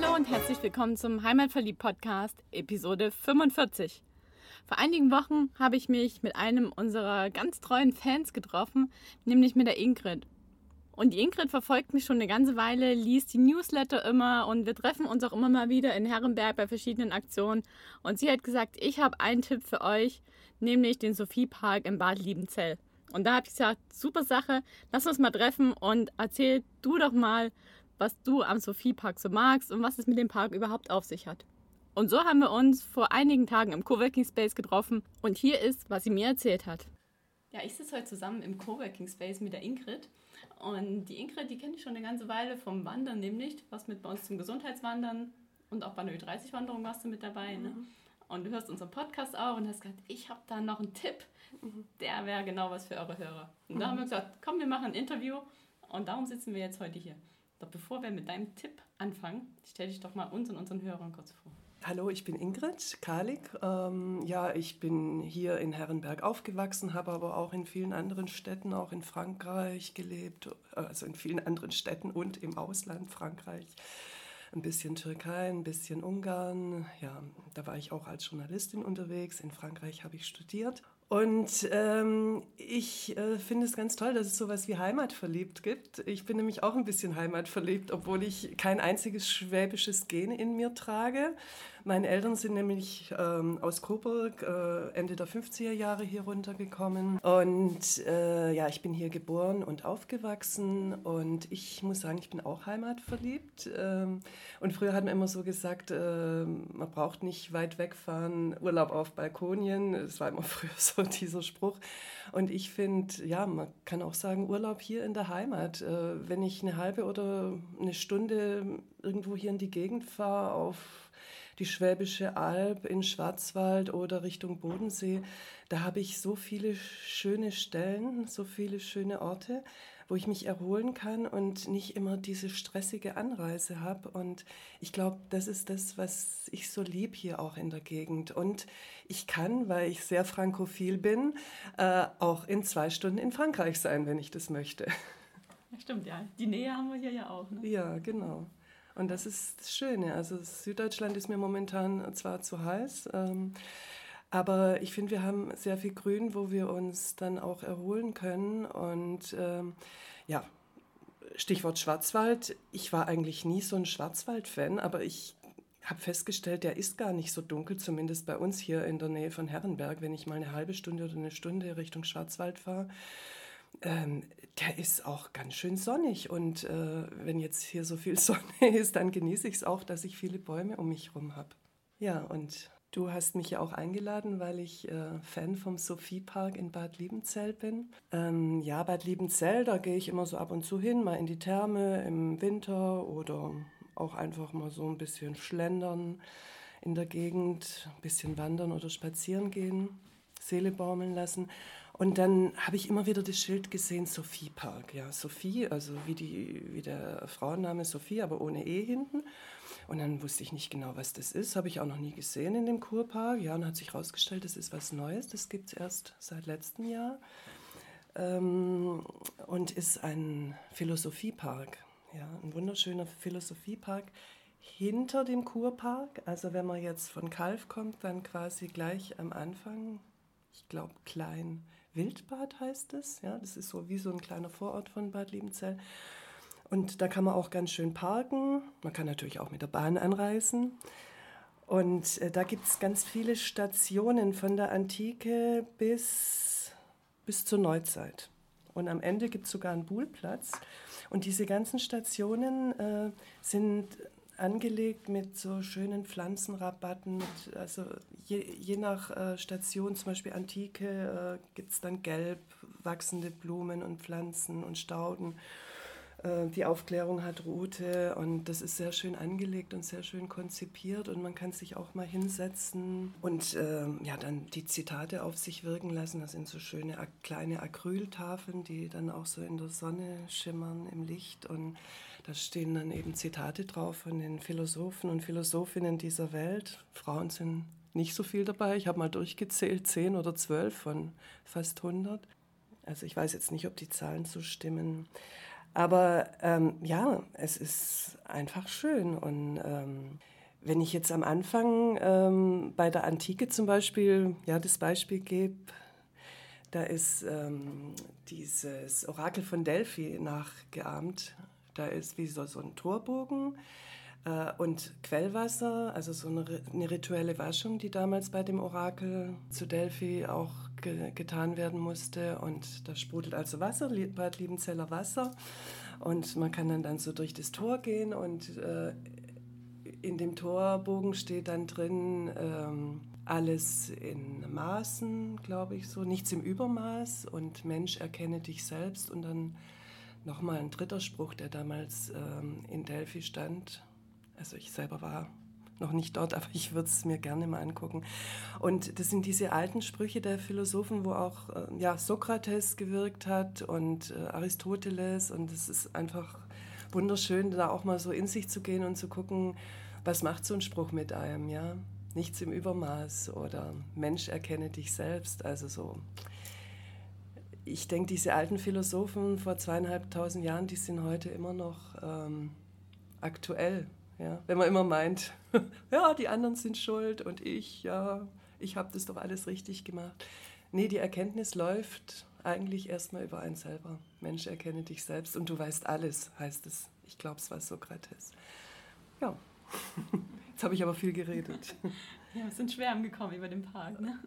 Hallo und herzlich willkommen zum Heimatverliebt Podcast, Episode 45. Vor einigen Wochen habe ich mich mit einem unserer ganz treuen Fans getroffen, nämlich mit der Ingrid. Und die Ingrid verfolgt mich schon eine ganze Weile, liest die Newsletter immer und wir treffen uns auch immer mal wieder in Herrenberg bei verschiedenen Aktionen. Und sie hat gesagt, ich habe einen Tipp für euch, nämlich den Sophie Park im Bad Liebenzell. Und da habe ich gesagt, super Sache, lass uns mal treffen und erzähl du doch mal, was du am Sophie Park so magst und was es mit dem Park überhaupt auf sich hat. Und so haben wir uns vor einigen Tagen im Coworking Space getroffen und hier ist, was sie mir erzählt hat. Ja, ich sitze heute zusammen im Coworking Space mit der Ingrid. Und die Ingrid, die kenne ich schon eine ganze Weile vom Wandern, nämlich was mit bei uns zum Gesundheitswandern und auch bei einer Ü30-Wanderung warst du mit dabei. Ne? Mhm. Und du hörst unseren Podcast auch und hast gesagt, ich habe da noch einen Tipp, mhm. der wäre genau was für eure Hörer. Und mhm. da haben wir gesagt, komm, wir machen ein Interview und darum sitzen wir jetzt heute hier. Doch bevor wir mit deinem Tipp anfangen, stell dich doch mal uns und unseren Hörern kurz vor. Hallo, ich bin Ingrid Kalik. Ähm, ja, ich bin hier in Herrenberg aufgewachsen, habe aber auch in vielen anderen Städten, auch in Frankreich gelebt, also in vielen anderen Städten und im Ausland Frankreich. Ein bisschen Türkei, ein bisschen Ungarn. Ja, da war ich auch als Journalistin unterwegs. In Frankreich habe ich studiert und ähm, ich äh, finde es ganz toll, dass es sowas wie Heimatverliebt gibt. Ich bin nämlich auch ein bisschen heimatverliebt, obwohl ich kein einziges schwäbisches Gen in mir trage. Meine Eltern sind nämlich ähm, aus Coburg äh, Ende der 50er Jahre hier runtergekommen. Und äh, ja, ich bin hier geboren und aufgewachsen. Und ich muss sagen, ich bin auch heimatverliebt. Ähm, und früher hat man immer so gesagt, äh, man braucht nicht weit wegfahren, Urlaub auf Balkonien. Das war immer früher so dieser Spruch. Und ich finde, ja, man kann auch sagen, Urlaub hier in der Heimat. Äh, wenn ich eine halbe oder eine Stunde irgendwo hier in die Gegend fahre, auf die Schwäbische Alb in Schwarzwald oder Richtung Bodensee, da habe ich so viele schöne Stellen, so viele schöne Orte, wo ich mich erholen kann und nicht immer diese stressige Anreise habe. Und ich glaube, das ist das, was ich so lieb hier auch in der Gegend. Und ich kann, weil ich sehr frankophil bin, äh, auch in zwei Stunden in Frankreich sein, wenn ich das möchte. Ja, stimmt, ja. Die Nähe haben wir hier ja auch. Ne? Ja, genau. Und das ist das Schöne. Also Süddeutschland ist mir momentan zwar zu heiß, ähm, aber ich finde, wir haben sehr viel Grün, wo wir uns dann auch erholen können. Und ähm, ja, Stichwort Schwarzwald. Ich war eigentlich nie so ein Schwarzwald-Fan, aber ich habe festgestellt, der ist gar nicht so dunkel, zumindest bei uns hier in der Nähe von Herrenberg, wenn ich mal eine halbe Stunde oder eine Stunde Richtung Schwarzwald fahre ähm, der ist auch ganz schön sonnig. Und äh, wenn jetzt hier so viel Sonne ist, dann genieße ich es auch, dass ich viele Bäume um mich herum habe. Ja, und du hast mich ja auch eingeladen, weil ich äh, Fan vom Sophie Park in Bad Liebenzell bin. Ähm, ja, Bad Liebenzell, da gehe ich immer so ab und zu hin, mal in die Therme im Winter oder auch einfach mal so ein bisschen schlendern in der Gegend, ein bisschen wandern oder spazieren gehen, Seele baumeln lassen. Und dann habe ich immer wieder das Schild gesehen, Sophie Park. Ja, Sophie, also wie, die, wie der Frauenname Sophie, aber ohne E hinten. Und dann wusste ich nicht genau, was das ist. Habe ich auch noch nie gesehen in dem Kurpark. Ja, und hat sich herausgestellt, das ist was Neues. Das gibt es erst seit letztem Jahr. Ähm, und ist ein Philosophiepark. Ja, ein wunderschöner Philosophiepark hinter dem Kurpark. Also wenn man jetzt von Kalf kommt, dann quasi gleich am Anfang, ich glaube klein Wildbad heißt es. Ja, das ist so wie so ein kleiner Vorort von Bad Liebenzell. Und da kann man auch ganz schön parken. Man kann natürlich auch mit der Bahn anreisen. Und äh, da gibt es ganz viele Stationen von der Antike bis, bis zur Neuzeit. Und am Ende gibt es sogar einen Buhlplatz. Und diese ganzen Stationen äh, sind angelegt mit so schönen Pflanzenrabatten. Mit, also je, je nach äh, Station, zum Beispiel Antike, äh, gibt es dann gelb wachsende Blumen und Pflanzen und Stauden. Äh, die Aufklärung hat Route und das ist sehr schön angelegt und sehr schön konzipiert und man kann sich auch mal hinsetzen und ähm, ja dann die Zitate auf sich wirken lassen. Das sind so schöne kleine Acryltafeln, die dann auch so in der Sonne schimmern im Licht und da stehen dann eben Zitate drauf von den Philosophen und Philosophinnen dieser Welt. Frauen sind nicht so viel dabei. Ich habe mal durchgezählt, zehn oder zwölf von fast 100. Also ich weiß jetzt nicht, ob die Zahlen so stimmen. Aber ähm, ja, es ist einfach schön. Und ähm, wenn ich jetzt am Anfang ähm, bei der Antike zum Beispiel ja, das Beispiel gebe, da ist ähm, dieses Orakel von Delphi nachgeahmt. Da ist wie so, so ein Torbogen äh, und Quellwasser, also so eine, eine, rituelle Waschung, die damals bei dem Orakel zu Delphi auch ge getan werden musste. Und da sprudelt also Wasser, Bad Liebenzeller Wasser. Und man kann dann, dann so durch das Tor gehen und äh, in dem Torbogen steht dann drin ähm, alles in Maßen, glaube ich so, nichts im Übermaß und Mensch erkenne dich selbst und dann nochmal ein dritter Spruch, der damals ähm, in Delphi stand. Also ich selber war noch nicht dort, aber ich würde es mir gerne mal angucken. Und das sind diese alten Sprüche der Philosophen, wo auch äh, ja, Sokrates gewirkt hat und äh, Aristoteles. Und es ist einfach wunderschön, da auch mal so in sich zu gehen und zu gucken, was macht so ein Spruch mit einem, ja? Nichts im Übermaß oder Mensch erkenne dich selbst. Also so. Ich denke, diese alten Philosophen vor zweieinhalbtausend Jahren, die sind heute immer noch ähm, aktuell ja, wenn man immer meint, ja, die anderen sind schuld und ich, ja, ich habe das doch alles richtig gemacht. Nee, die Erkenntnis läuft eigentlich erstmal über einen selber. Mensch, erkenne dich selbst und du weißt alles, heißt es. Ich glaube, es war Sokrates. Ja, jetzt habe ich aber viel geredet. Ja, wir sind Schwärmen gekommen über den Park, ne?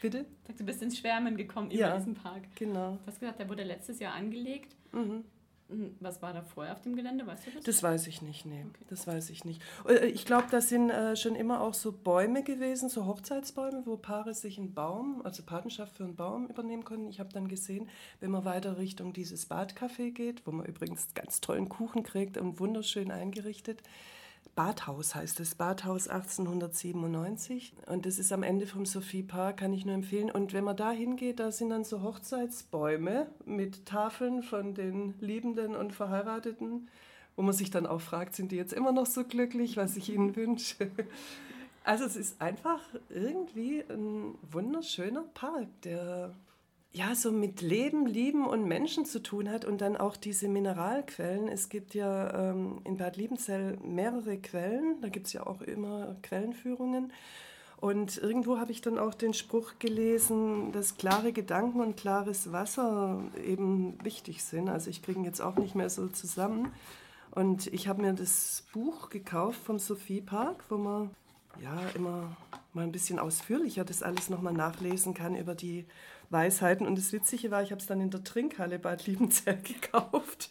Bitte? Du bist ins Schwärmen gekommen über ja, diesen Park. genau. Du hast gesagt, der wurde letztes Jahr angelegt. Mhm. Hm, was war da vorher auf dem Gelände, weißt du das? Das weiß ich nicht, nee. Okay. Das weiß ich nicht. Äh, ich glaube, das sind äh, schon immer auch so Bäume gewesen, so Hochzeitsbäume, wo Paare sich einen Baum, also Patenschaft für einen Baum übernehmen konnten. Ich habe dann gesehen, wenn man weiter Richtung dieses Badcafé geht, wo man übrigens ganz tollen Kuchen kriegt und wunderschön eingerichtet, Badhaus heißt es, Badhaus 1897. Und das ist am Ende vom Sophie Park, kann ich nur empfehlen. Und wenn man da hingeht, da sind dann so Hochzeitsbäume mit Tafeln von den Liebenden und Verheirateten, wo man sich dann auch fragt, sind die jetzt immer noch so glücklich, was ich ihnen wünsche. Also es ist einfach irgendwie ein wunderschöner Park, der ja, so mit Leben, Lieben und Menschen zu tun hat und dann auch diese Mineralquellen. Es gibt ja ähm, in Bad Liebenzell mehrere Quellen, da gibt es ja auch immer Quellenführungen. Und irgendwo habe ich dann auch den Spruch gelesen, dass klare Gedanken und klares Wasser eben wichtig sind. Also ich kriege ihn jetzt auch nicht mehr so zusammen. Und ich habe mir das Buch gekauft vom Sophie Park, wo man ja immer mal ein bisschen ausführlicher das alles nochmal nachlesen kann über die Weisheiten. Und das Witzige war, ich habe es dann in der Trinkhalle Bad Liebenzell gekauft.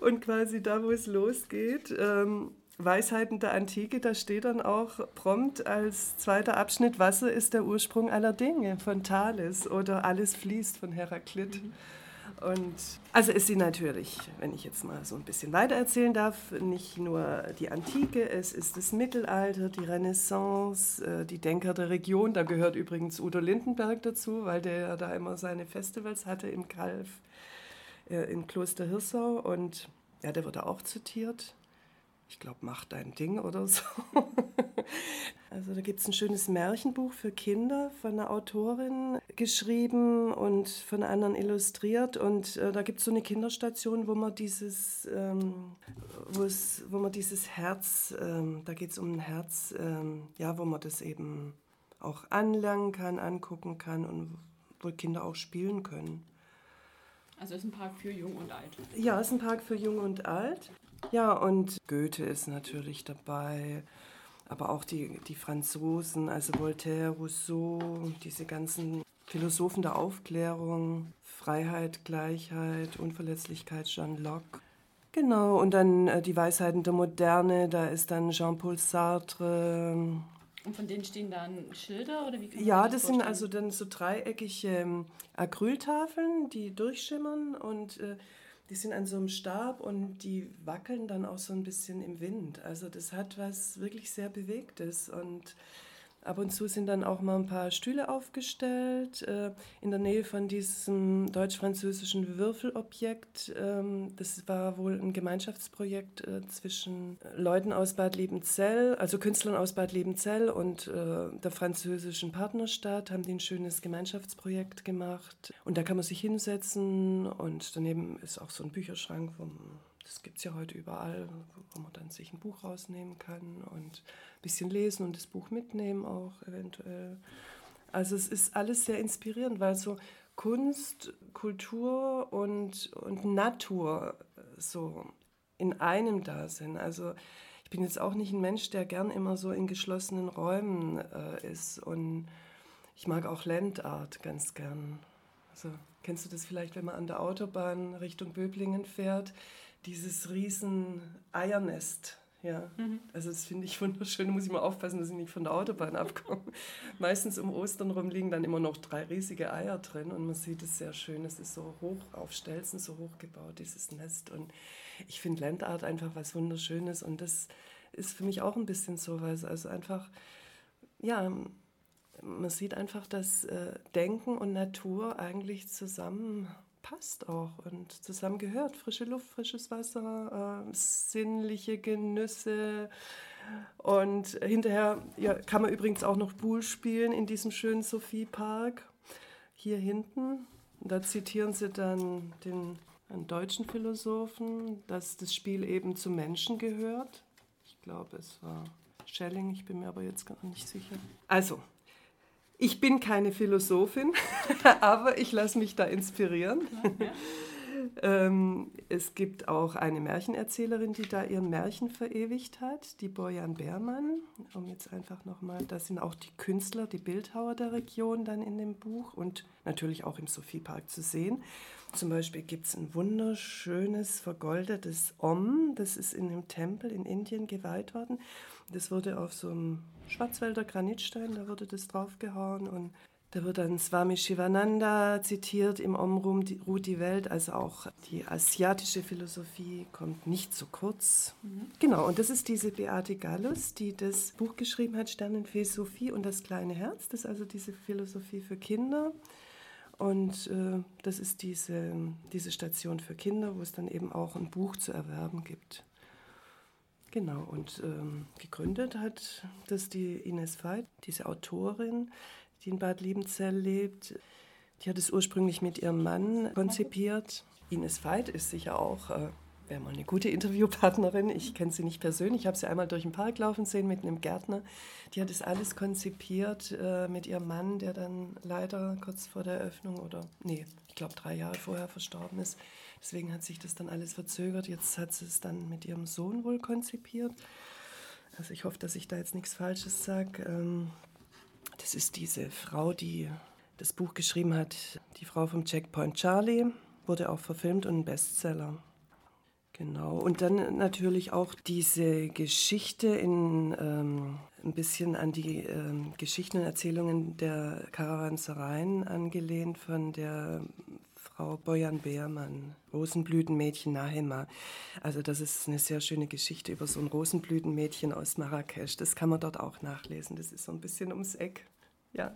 Und quasi da, wo es losgeht, ähm, Weisheiten der Antike, da steht dann auch prompt als zweiter Abschnitt, Wasser ist der Ursprung aller Dinge von Thales oder alles fließt von Heraklit. Mhm. Und also ist sie natürlich, wenn ich jetzt mal so ein bisschen weiter erzählen darf, nicht nur die Antike, es ist das Mittelalter, die Renaissance, äh, die Denker der Region. Da gehört übrigens Udo Lindenberg dazu, weil der da immer seine Festivals hatte im Kalf äh, in Kloster Hirsau. Und ja, der wurde auch zitiert ich glaube, mach dein Ding oder so. Also da gibt es ein schönes Märchenbuch für Kinder von einer Autorin geschrieben und von anderen illustriert. Und äh, da gibt es so eine Kinderstation, wo man dieses, ähm, wo man dieses Herz, ähm, da geht es um ein Herz, ähm, ja, wo man das eben auch anlernen kann, angucken kann und wo Kinder auch spielen können. Also ist ein Park für Jung und Alt. Ja, ist ein Park für Jung und Alt. Ja, und Goethe ist natürlich dabei, aber auch die, die Franzosen, also Voltaire, Rousseau, diese ganzen Philosophen der Aufklärung, Freiheit, Gleichheit, Unverletzlichkeit, Jean Locke. Genau, und dann äh, die Weisheiten der Moderne, da ist dann Jean-Paul Sartre. Und von denen stehen dann Schilder oder wie kann Ja, das, das sind also dann so dreieckige ähm, Acryltafeln, die durchschimmern und äh, die sind an so einem Stab und die wackeln dann auch so ein bisschen im Wind. Also das hat was wirklich sehr Bewegtes und Ab und zu sind dann auch mal ein paar Stühle aufgestellt äh, in der Nähe von diesem deutsch-französischen Würfelobjekt. Ähm, das war wohl ein Gemeinschaftsprojekt äh, zwischen Leuten aus Bad Liebenzell, also Künstlern aus Bad Liebenzell und äh, der französischen Partnerstadt, haben die ein schönes Gemeinschaftsprojekt gemacht. Und da kann man sich hinsetzen und daneben ist auch so ein Bücherschrank vom das gibt es ja heute überall, wo man dann sich ein Buch rausnehmen kann und ein bisschen lesen und das Buch mitnehmen auch eventuell. Also es ist alles sehr inspirierend, weil so Kunst, Kultur und, und Natur so in einem da sind. Also ich bin jetzt auch nicht ein Mensch, der gern immer so in geschlossenen Räumen äh, ist und ich mag auch Landart ganz gern. Also kennst du das vielleicht, wenn man an der Autobahn Richtung Böblingen fährt? Dieses riesen Eiernest. Ja, mhm. also das finde ich wunderschön. Da muss ich mal aufpassen, dass ich nicht von der Autobahn abkomme. Meistens um Ostern rum liegen dann immer noch drei riesige Eier drin und man sieht es sehr schön. Es ist so hoch auf Stelzen, so hoch gebaut, dieses Nest. Und ich finde Landart einfach was Wunderschönes und das ist für mich auch ein bisschen so was. Also einfach, ja, man sieht einfach, dass äh, Denken und Natur eigentlich zusammen passt auch und zusammen gehört. Frische Luft, frisches Wasser, äh, sinnliche Genüsse. Und hinterher ja, kann man übrigens auch noch Bull spielen in diesem schönen Sophie-Park. Hier hinten. Da zitieren sie dann den einen deutschen Philosophen, dass das Spiel eben zum Menschen gehört. Ich glaube, es war Schelling, ich bin mir aber jetzt gar nicht sicher. Also, ich bin keine Philosophin, aber ich lasse mich da inspirieren. Ja. ähm, es gibt auch eine Märchenerzählerin, die da ihr Märchen verewigt hat, die Bojan Beermann. Um jetzt einfach nochmal, da sind auch die Künstler, die Bildhauer der Region dann in dem Buch und natürlich auch im Sophiepark zu sehen. Zum Beispiel gibt es ein wunderschönes vergoldetes Om, das ist in einem Tempel in Indien geweiht worden. Das wurde auf so einem Schwarzwälder Granitstein, da wurde das draufgehauen und da wird dann Swami Shivananda zitiert, im Om ruht die Welt, also auch die asiatische Philosophie kommt nicht zu kurz. Mhm. Genau, und das ist diese Beate Gallus, die das Buch geschrieben hat, Sternenfee Sophie und das kleine Herz. Das ist also diese Philosophie für Kinder. Und äh, das ist diese, diese Station für Kinder, wo es dann eben auch ein Buch zu erwerben gibt. Genau, und ähm, gegründet hat das die Ines Veit, diese Autorin, die in Bad Liebenzell lebt. Die hat es ursprünglich mit ihrem Mann konzipiert. Ines Veit ist sicher auch, äh, wäre mal eine gute Interviewpartnerin. Ich kenne sie nicht persönlich, ich habe sie einmal durch den Park laufen sehen mit einem Gärtner. Die hat es alles konzipiert äh, mit ihrem Mann, der dann leider kurz vor der Eröffnung oder, nee, ich glaube drei Jahre vorher verstorben ist. Deswegen hat sich das dann alles verzögert. Jetzt hat sie es dann mit ihrem Sohn wohl konzipiert. Also ich hoffe, dass ich da jetzt nichts Falsches sage. Ähm, das ist diese Frau, die das Buch geschrieben hat, die Frau vom Checkpoint Charlie, wurde auch verfilmt und ein Bestseller. Genau. Und dann natürlich auch diese Geschichte in ähm, ein bisschen an die ähm, Geschichten und Erzählungen der Karawansereien angelehnt von der Frau Bojan Beermann, Rosenblütenmädchen Nahema. Also das ist eine sehr schöne Geschichte über so ein Rosenblütenmädchen aus Marrakesch. Das kann man dort auch nachlesen. Das ist so ein bisschen ums Eck. Ja,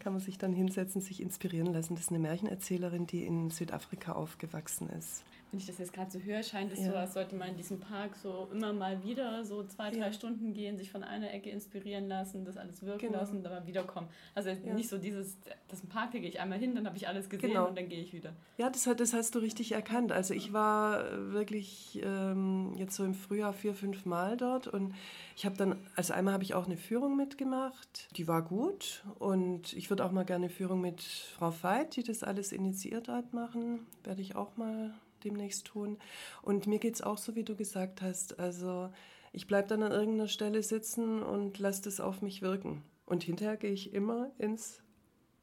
kann man sich dann hinsetzen, sich inspirieren lassen. Das ist eine Märchenerzählerin, die in Südafrika aufgewachsen ist wenn ich das jetzt gerade so höre, scheint es ja. so, als sollte man in diesem Park so immer mal wieder so zwei, drei ja. Stunden gehen, sich von einer Ecke inspirieren lassen, das alles wirken genau. lassen und dann mal wiederkommen. Also ja. nicht so dieses, das ist ein Park, da gehe ich einmal hin, dann habe ich alles gesehen genau. und dann gehe ich wieder. Ja, das, das hast du richtig erkannt. Also ich war wirklich ähm, jetzt so im Frühjahr vier, fünf Mal dort und ich habe dann, also einmal habe ich auch eine Führung mitgemacht, die war gut und ich würde auch mal gerne eine Führung mit Frau Veit, die das alles initiiert hat, machen. Werde ich auch mal demnächst tun. Und mir geht es auch so, wie du gesagt hast. Also ich bleibe dann an irgendeiner Stelle sitzen und lasse das auf mich wirken. Und hinterher gehe ich immer ins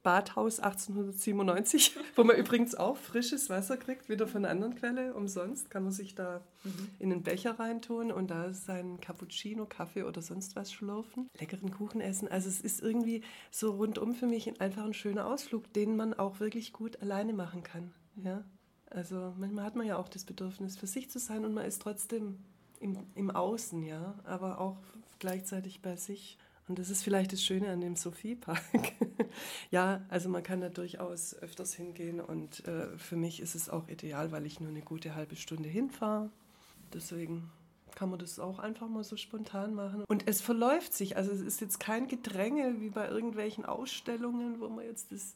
Badhaus 1897, wo man übrigens auch frisches Wasser kriegt, wieder von einer anderen Quelle, umsonst. Kann man sich da mhm. in einen Becher reintun und da seinen Cappuccino, Kaffee oder sonst was schlürfen. Leckeren Kuchen essen. Also es ist irgendwie so rundum für mich einfach ein schöner Ausflug, den man auch wirklich gut alleine machen kann. Ja? Also manchmal hat man ja auch das Bedürfnis, für sich zu sein und man ist trotzdem im, im Außen, ja, aber auch gleichzeitig bei sich. Und das ist vielleicht das Schöne an dem Sophiepark. ja, also man kann da durchaus öfters hingehen und äh, für mich ist es auch ideal, weil ich nur eine gute halbe Stunde hinfahre. Deswegen kann man das auch einfach mal so spontan machen. Und es verläuft sich. Also es ist jetzt kein Gedränge wie bei irgendwelchen Ausstellungen, wo man jetzt das,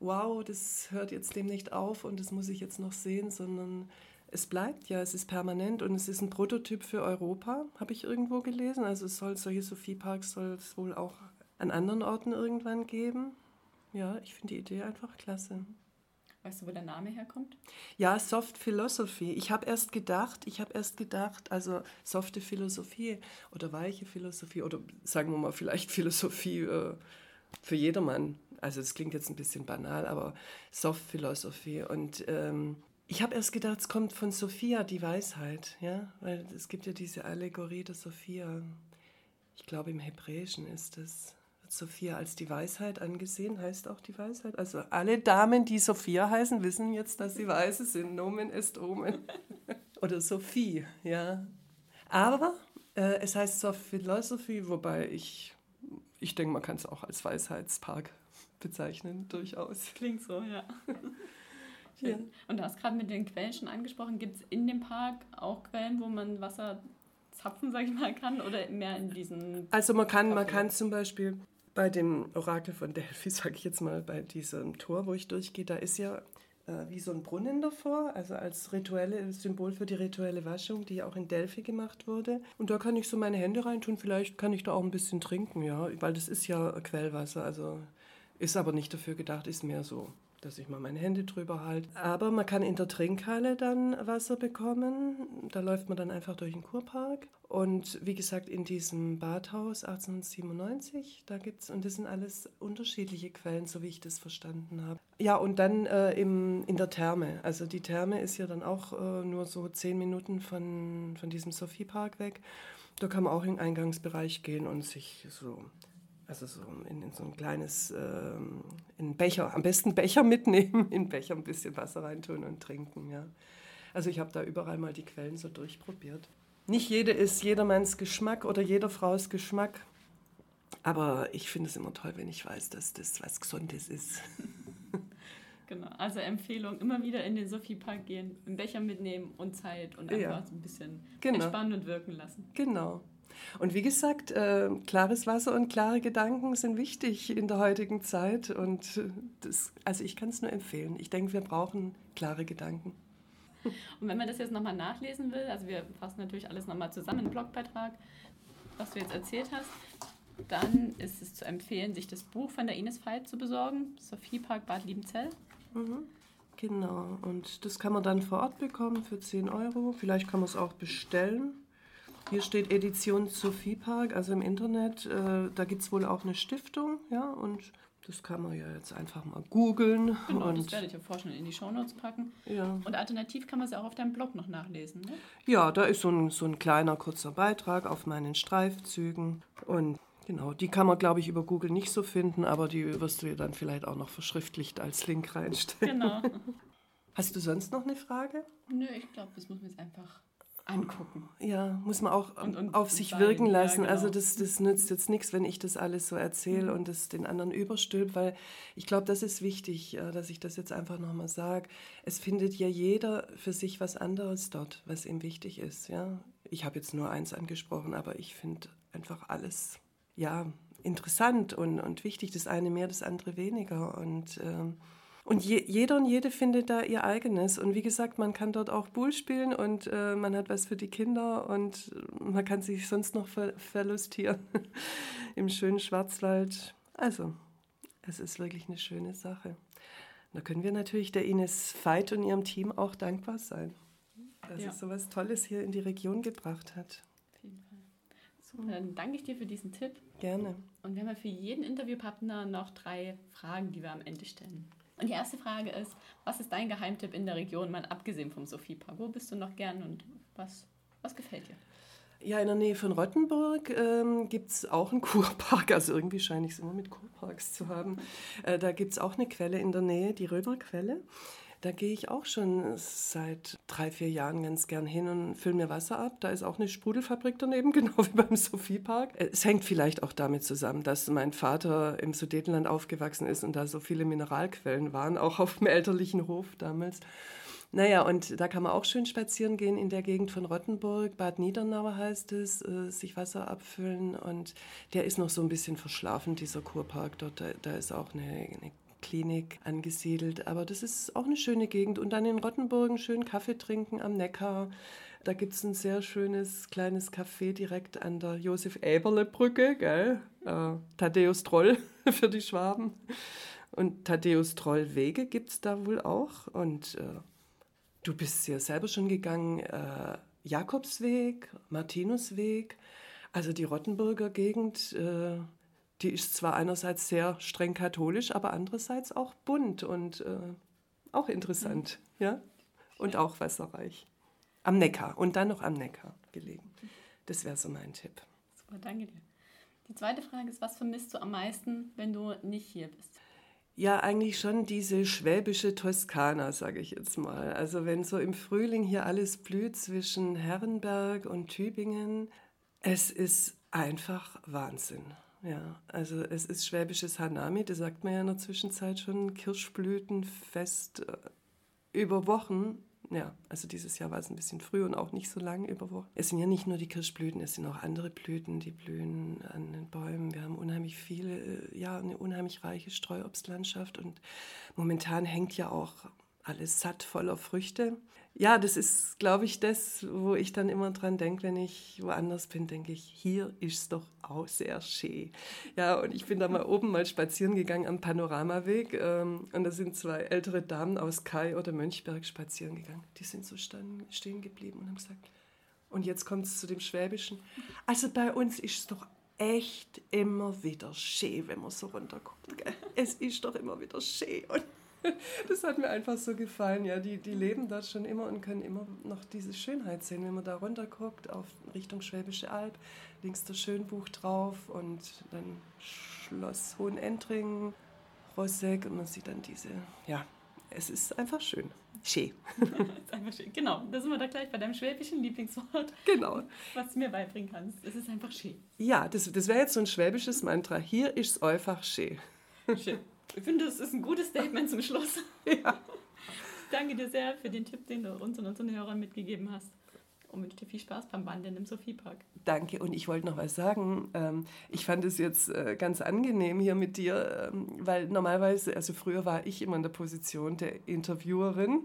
wow, das hört jetzt demnächst auf und das muss ich jetzt noch sehen, sondern es bleibt ja, es ist permanent und es ist ein Prototyp für Europa, habe ich irgendwo gelesen. Also es soll solche Sophie-Parks soll es wohl auch an anderen Orten irgendwann geben. Ja, ich finde die Idee einfach klasse. Weißt du, wo der Name herkommt? Ja, Soft Philosophy. Ich habe erst gedacht, ich habe erst gedacht, also softe Philosophie oder weiche Philosophie oder sagen wir mal vielleicht Philosophie äh, für jedermann. Also es klingt jetzt ein bisschen banal, aber Soft Philosophy und ähm, ich habe erst gedacht, es kommt von Sophia, die Weisheit, ja, weil es gibt ja diese Allegorie der Sophia. Ich glaube, im Hebräischen ist es. Sophia als die Weisheit angesehen, heißt auch die Weisheit. Also alle Damen, die Sophia heißen, wissen jetzt, dass sie weise sind. Nomen est omen. Oder Sophie, ja. Aber äh, es heißt Soft Philosophy, wobei ich, ich denke, man kann es auch als Weisheitspark bezeichnen, durchaus. Klingt so, ja. Ja. Und du hast gerade mit den Quellen schon angesprochen. Gibt es in dem Park auch Quellen, wo man Wasser zapfen, sag ich mal, kann? Oder mehr in diesen. Also man kann, man kann zum Beispiel bei dem Orakel von Delphi, sage ich jetzt mal, bei diesem Tor, wo ich durchgehe, da ist ja äh, wie so ein Brunnen davor, also als rituelle Symbol für die rituelle Waschung, die auch in Delphi gemacht wurde. Und da kann ich so meine Hände reintun. Vielleicht kann ich da auch ein bisschen trinken, ja, weil das ist ja Quellwasser, also ist aber nicht dafür gedacht, ist mehr so dass ich mal meine Hände drüber halte. Aber man kann in der Trinkhalle dann Wasser bekommen. Da läuft man dann einfach durch den Kurpark. Und wie gesagt, in diesem Badhaus 1897, da gibt es, und das sind alles unterschiedliche Quellen, so wie ich das verstanden habe. Ja, und dann äh, im, in der Therme. Also die Therme ist ja dann auch äh, nur so zehn Minuten von, von diesem Sophiepark weg. Da kann man auch in den Eingangsbereich gehen und sich so also so in, in so ein kleines, ähm, in Becher, am besten Becher mitnehmen, in Becher ein bisschen Wasser reintun und trinken, ja. Also ich habe da überall mal die Quellen so durchprobiert. Nicht jede ist jedermanns Geschmack oder jeder Frau's Geschmack, aber ich finde es immer toll, wenn ich weiß, dass das was Gesundes ist. Genau, also Empfehlung, immer wieder in den Sophie-Park gehen, einen Becher mitnehmen und Zeit und einfach ja. so ein bisschen genau. entspannen und wirken lassen. Genau. Und wie gesagt, äh, klares Wasser und klare Gedanken sind wichtig in der heutigen Zeit. Und äh, das, also ich kann es nur empfehlen. Ich denke, wir brauchen klare Gedanken. Und wenn man das jetzt nochmal nachlesen will, also wir fassen natürlich alles nochmal zusammen im Blogbeitrag, was du jetzt erzählt hast, dann ist es zu empfehlen, sich das Buch von der Ines Veit zu besorgen, Sophie Park Bad Liebenzell. Mhm. Genau, und das kann man dann vor Ort bekommen für 10 Euro. Vielleicht kann man es auch bestellen. Hier steht Edition Sophie Park, also im Internet. Äh, da gibt es wohl auch eine Stiftung, ja, und das kann man ja jetzt einfach mal googeln. Genau, und das werde ich ja vorstellen in die Shownotes packen. Ja. Und alternativ kann man es ja auch auf deinem Blog noch nachlesen, ne? Ja, da ist so ein, so ein kleiner, kurzer Beitrag auf meinen Streifzügen. Und genau, die kann man, glaube ich, über Google nicht so finden, aber die wirst du ja dann vielleicht auch noch verschriftlicht als Link reinstellen. Genau. Hast du sonst noch eine Frage? Nö, ich glaube, das muss man jetzt einfach angucken. Ja, muss man auch und, und auf sich wirken lassen. Ja, genau. Also das, das nützt jetzt nichts, wenn ich das alles so erzähle mhm. und das den anderen überstülpt, weil ich glaube, das ist wichtig, dass ich das jetzt einfach nochmal sage. Es findet ja jeder für sich was anderes dort, was ihm wichtig ist. Ja? Ich habe jetzt nur eins angesprochen, aber ich finde einfach alles ja, interessant und, und wichtig. Das eine mehr, das andere weniger. Und ähm, und je, jeder und jede findet da ihr eigenes. Und wie gesagt, man kann dort auch Bull spielen und äh, man hat was für die Kinder und man kann sich sonst noch ver verlustieren im schönen Schwarzwald. Also, es ist wirklich eine schöne Sache. Da können wir natürlich der Ines Veit und ihrem Team auch dankbar sein, dass ja. es so was Tolles hier in die Region gebracht hat. Super, dann danke ich dir für diesen Tipp. Gerne. Und wir haben ja für jeden Interviewpartner noch drei Fragen, die wir am Ende stellen. Und die erste Frage ist, was ist dein Geheimtipp in der Region, mal abgesehen vom Sophie Park? Wo bist du noch gern und was, was gefällt dir? Ja, in der Nähe von Rottenburg ähm, gibt es auch einen Kurpark. Also irgendwie scheine ich es immer mit Kurparks zu haben. Äh, da gibt es auch eine Quelle in der Nähe, die Röberquelle. Da gehe ich auch schon seit drei, vier Jahren ganz gern hin und fülle mir Wasser ab. Da ist auch eine Sprudelfabrik daneben, genau wie beim Sophiepark. Es hängt vielleicht auch damit zusammen, dass mein Vater im Sudetenland aufgewachsen ist und da so viele Mineralquellen waren, auch auf dem elterlichen Hof damals. Naja, und da kann man auch schön spazieren gehen in der Gegend von Rottenburg. Bad Niedernauer heißt es, äh, sich Wasser abfüllen. Und der ist noch so ein bisschen verschlafen, dieser Kurpark. Dort, da, da ist auch eine, eine Klinik angesiedelt. Aber das ist auch eine schöne Gegend. Und dann in Rottenburg schön Kaffee trinken am Neckar. Da gibt es ein sehr schönes kleines Café direkt an der Josef-Eberle-Brücke, gell? Äh, Thaddeus Troll für die Schwaben. Und Thaddeus Troll-Wege gibt es da wohl auch. Und äh, du bist ja selber schon gegangen, äh, Jakobsweg, Martinusweg. Also die Rottenburger Gegend, äh, die ist zwar einerseits sehr streng katholisch, aber andererseits auch bunt und äh, auch interessant, mhm. ja, und auch wasserreich. Am Neckar und dann noch am Neckar gelegen. Das wäre so mein Tipp. Super, danke dir. Die zweite Frage ist, was vermisst du am meisten, wenn du nicht hier bist? Ja, eigentlich schon diese schwäbische Toskana, sage ich jetzt mal. Also wenn so im Frühling hier alles blüht zwischen Herrenberg und Tübingen, es ist einfach Wahnsinn. Ja, also es ist schwäbisches Hanami, das sagt man ja in der Zwischenzeit schon, Kirschblütenfest äh, über Wochen. Ja, also dieses Jahr war es ein bisschen früh und auch nicht so lang über Wochen. Es sind ja nicht nur die Kirschblüten, es sind auch andere Blüten, die blühen an den Bäumen. Wir haben unheimlich viele, äh, ja, eine unheimlich reiche Streuobstlandschaft und momentan hängt ja auch alles satt voller Früchte ja, das ist, glaube ich, das, wo ich dann immer dran denke, wenn ich woanders bin, denke ich, hier ist es doch auch sehr schön. Ja, und ich bin da mal oben mal spazieren gegangen am Panoramaweg ähm, und da sind zwei ältere Damen aus Kai oder Mönchberg spazieren gegangen. Die sind so stehen geblieben und haben gesagt, und jetzt kommt es zu dem Schwäbischen. Also bei uns ist es doch echt immer wieder schön, wenn man so runterguckt. Gell? Es ist doch immer wieder schön. Und das hat mir einfach so gefallen. Ja, die, die leben dort schon immer und können immer noch diese Schönheit sehen. Wenn man da runter guckt, auf Richtung Schwäbische Alb, links das Schönbuch drauf und dann Schloss Hohenentringen, Rosseck und man sieht dann diese, ja, es ist einfach schön. Schön. ist einfach schön. Genau, da sind wir da gleich bei deinem schwäbischen Lieblingswort. Genau. Was du mir beibringen kannst. Es ist einfach schön. Ja, das, das wäre jetzt so ein schwäbisches Mantra. Hier ist es einfach schön. Schön. Ich finde, das ist ein gutes Statement zum Schluss. Ja. Ich danke dir sehr für den Tipp, den du uns und unseren Hörern mitgegeben hast. Und wünsche dir viel Spaß beim Wandern im Sophiepark. Danke. Und ich wollte noch was sagen. Ähm, ich fand es jetzt äh, ganz angenehm hier mit dir, ähm, weil normalerweise, also früher war ich immer in der Position der Interviewerin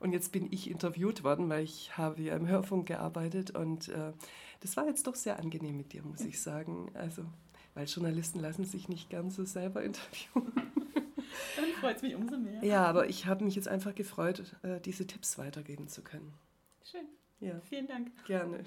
und jetzt bin ich interviewt worden, weil ich habe ja im Hörfunk gearbeitet und äh, das war jetzt doch sehr angenehm mit dir, muss ich sagen. Also, weil Journalisten lassen sich nicht gern so selber interviewen. Dann freut es mich umso mehr. Ja, aber ich habe mich jetzt einfach gefreut, äh, diese Tipps weitergeben zu können. Schön. Ja. Vielen Dank. Gerne.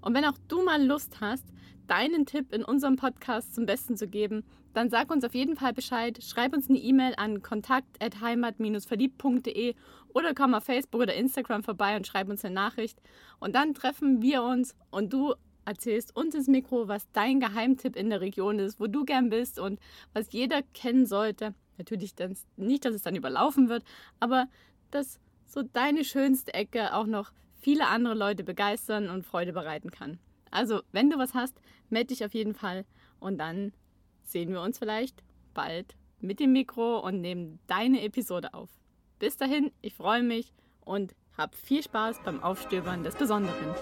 Und wenn auch du mal Lust hast, deinen Tipp in unserem Podcast zum Besten zu geben, dann sag uns auf jeden Fall Bescheid. Schreib uns eine E-Mail an kontakt.heimat-verliebt.de oder komm auf Facebook oder Instagram vorbei und schreib uns eine Nachricht. Und dann treffen wir uns und du erzählst uns ins Mikro, was dein Geheimtipp in der Region ist, wo du gern bist und was jeder kennen sollte. Natürlich dann nicht, dass es dann überlaufen wird, aber dass so deine schönste Ecke auch noch viele andere Leute begeistern und Freude bereiten kann. Also, wenn du was hast, melde dich auf jeden Fall und dann sehen wir uns vielleicht bald mit dem Mikro und nehmen deine Episode auf. Bis dahin, ich freue mich und hab viel Spaß beim Aufstöbern des Besonderen.